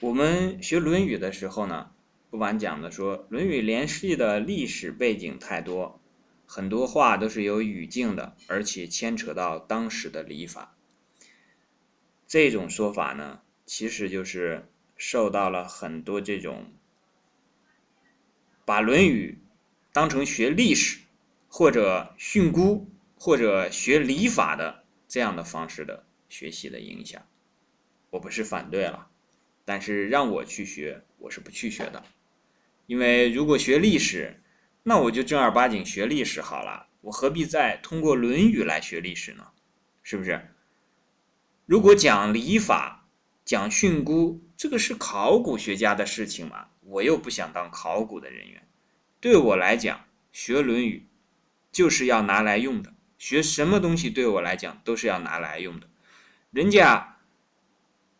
我们学《论语》的时候呢，不管讲的说，《论语》联系的历史背景太多，很多话都是有语境的，而且牵扯到当时的礼法。这种说法呢，其实就是受到了很多这种把《论语》当成学历史或者训诂或者学礼法的这样的方式的学习的影响。我不是反对了，但是让我去学，我是不去学的。因为如果学历史，那我就正儿八经学历史好了，我何必再通过《论语》来学历史呢？是不是？如果讲礼法、讲训诂，这个是考古学家的事情嘛？我又不想当考古的人员。对我来讲，学《论语》就是要拿来用的。学什么东西对我来讲都是要拿来用的。人家，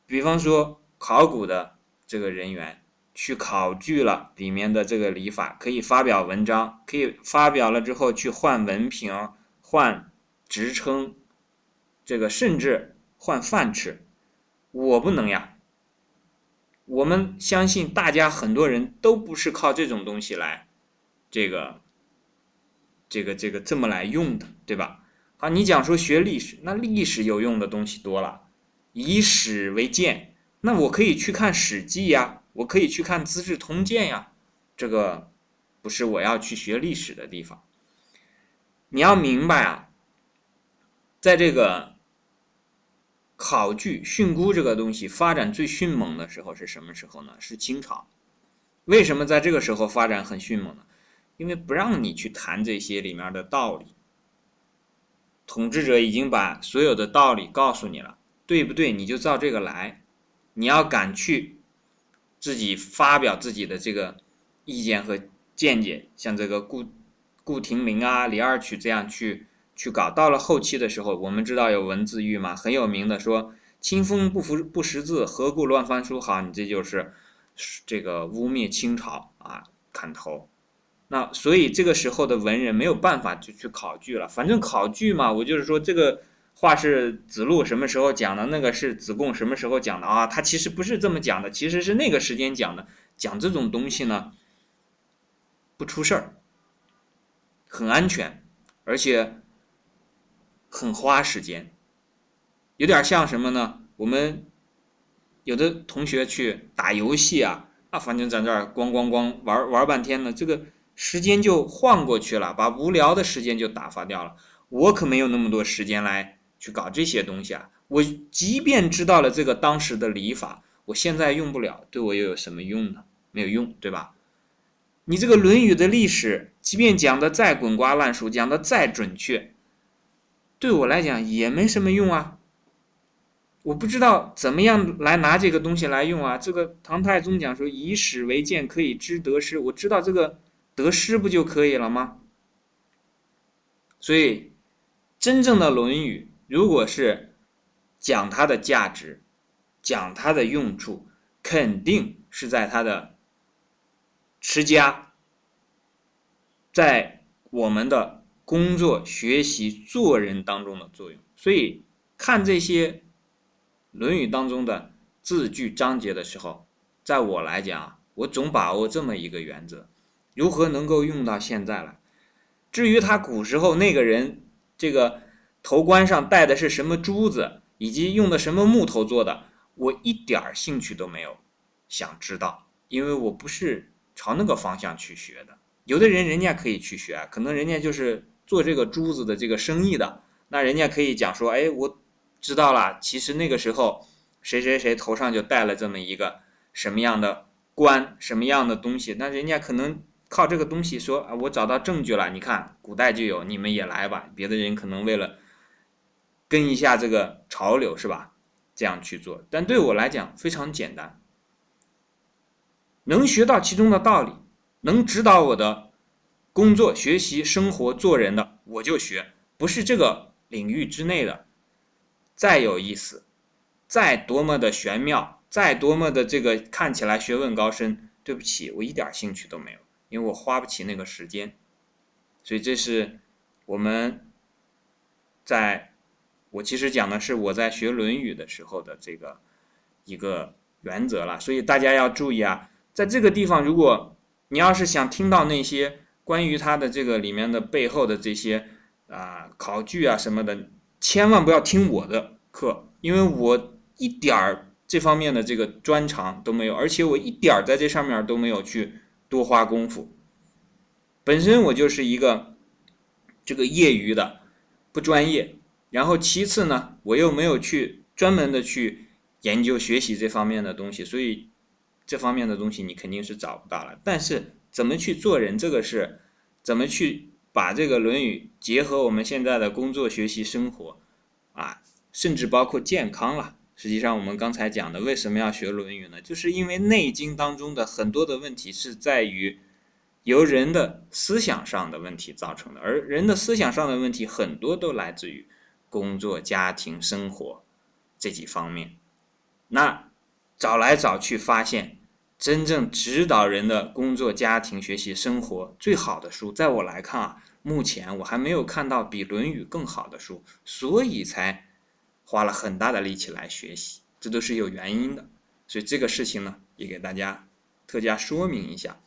比方说考古的这个人员去考据了里面的这个礼法，可以发表文章，可以发表了之后去换文凭、换职称，这个甚至。换饭吃，我不能呀。我们相信大家很多人都不是靠这种东西来，这个，这个这个这么来用的，对吧？好，你讲说学历史，那历史有用的东西多了，以史为鉴，那我可以去看《史记》呀，我可以去看《资治通鉴》呀，这个不是我要去学历史的地方。你要明白啊，在这个。考据训诂这个东西发展最迅猛的时候是什么时候呢？是清朝。为什么在这个时候发展很迅猛呢？因为不让你去谈这些里面的道理，统治者已经把所有的道理告诉你了，对不对？你就照这个来。你要敢去自己发表自己的这个意见和见解，像这个顾顾廷明啊、李二曲这样去。去搞到了后期的时候，我们知道有文字狱嘛，很有名的说“清风不服不识字，何故乱翻书”。好，你这就是这个污蔑清朝啊，砍头。那所以这个时候的文人没有办法就去考据了，反正考据嘛，我就是说这个话是子路什么时候讲的，那个是子贡什么时候讲的啊？他其实不是这么讲的，其实是那个时间讲的。讲这种东西呢，不出事儿，很安全，而且。很花时间，有点像什么呢？我们有的同学去打游戏啊，啊，反正在这儿咣咣咣玩玩半天呢，这个时间就晃过去了，把无聊的时间就打发掉了。我可没有那么多时间来去搞这些东西啊！我即便知道了这个当时的礼法，我现在用不了，对我又有什么用呢？没有用，对吧？你这个《论语》的历史，即便讲的再滚瓜烂熟，讲的再准确。对我来讲也没什么用啊，我不知道怎么样来拿这个东西来用啊。这个唐太宗讲说以史为鉴可以知得失，我知道这个得失不就可以了吗？所以，真正的《论语》如果是讲它的价值，讲它的用处，肯定是在它的持家，在我们的。工作、学习、做人当中的作用，所以看这些《论语》当中的字句章节的时候，在我来讲，我总把握这么一个原则：如何能够用到现在来？至于他古时候那个人这个头冠上戴的是什么珠子，以及用的什么木头做的，我一点儿兴趣都没有想知道，因为我不是朝那个方向去学的。有的人人家可以去学，可能人家就是。做这个珠子的这个生意的，那人家可以讲说，哎，我知道了，其实那个时候谁谁谁头上就戴了这么一个什么样的冠，什么样的东西，那人家可能靠这个东西说啊，我找到证据了，你看古代就有，你们也来吧。别的人可能为了跟一下这个潮流是吧，这样去做，但对我来讲非常简单，能学到其中的道理，能指导我的。工作、学习、生活、做人的，我就学；不是这个领域之内的，再有意思，再多么的玄妙，再多么的这个看起来学问高深，对不起，我一点兴趣都没有，因为我花不起那个时间。所以这是我们在，我其实讲的是我在学《论语》的时候的这个一个原则了。所以大家要注意啊，在这个地方，如果你要是想听到那些关于它的这个里面的背后的这些啊考据啊什么的，千万不要听我的课，因为我一点儿这方面的这个专长都没有，而且我一点儿在这上面都没有去多花功夫。本身我就是一个这个业余的，不专业。然后其次呢，我又没有去专门的去研究学习这方面的东西，所以这方面的东西你肯定是找不到了。但是怎么去做人，这个是怎么去把这个《论语》结合我们现在的工作、学习、生活啊，甚至包括健康了。实际上我们刚才讲的，为什么要学《论语》呢？就是因为《内经》当中的很多的问题是在于由人的思想上的问题造成的，而人的思想上的问题很多都来自于。工作、家庭、生活这几方面，那找来找去发现，真正指导人的工作、家庭、学习、生活最好的书，在我来看啊，目前我还没有看到比《论语》更好的书，所以才花了很大的力气来学习，这都是有原因的。所以这个事情呢，也给大家特加说明一下。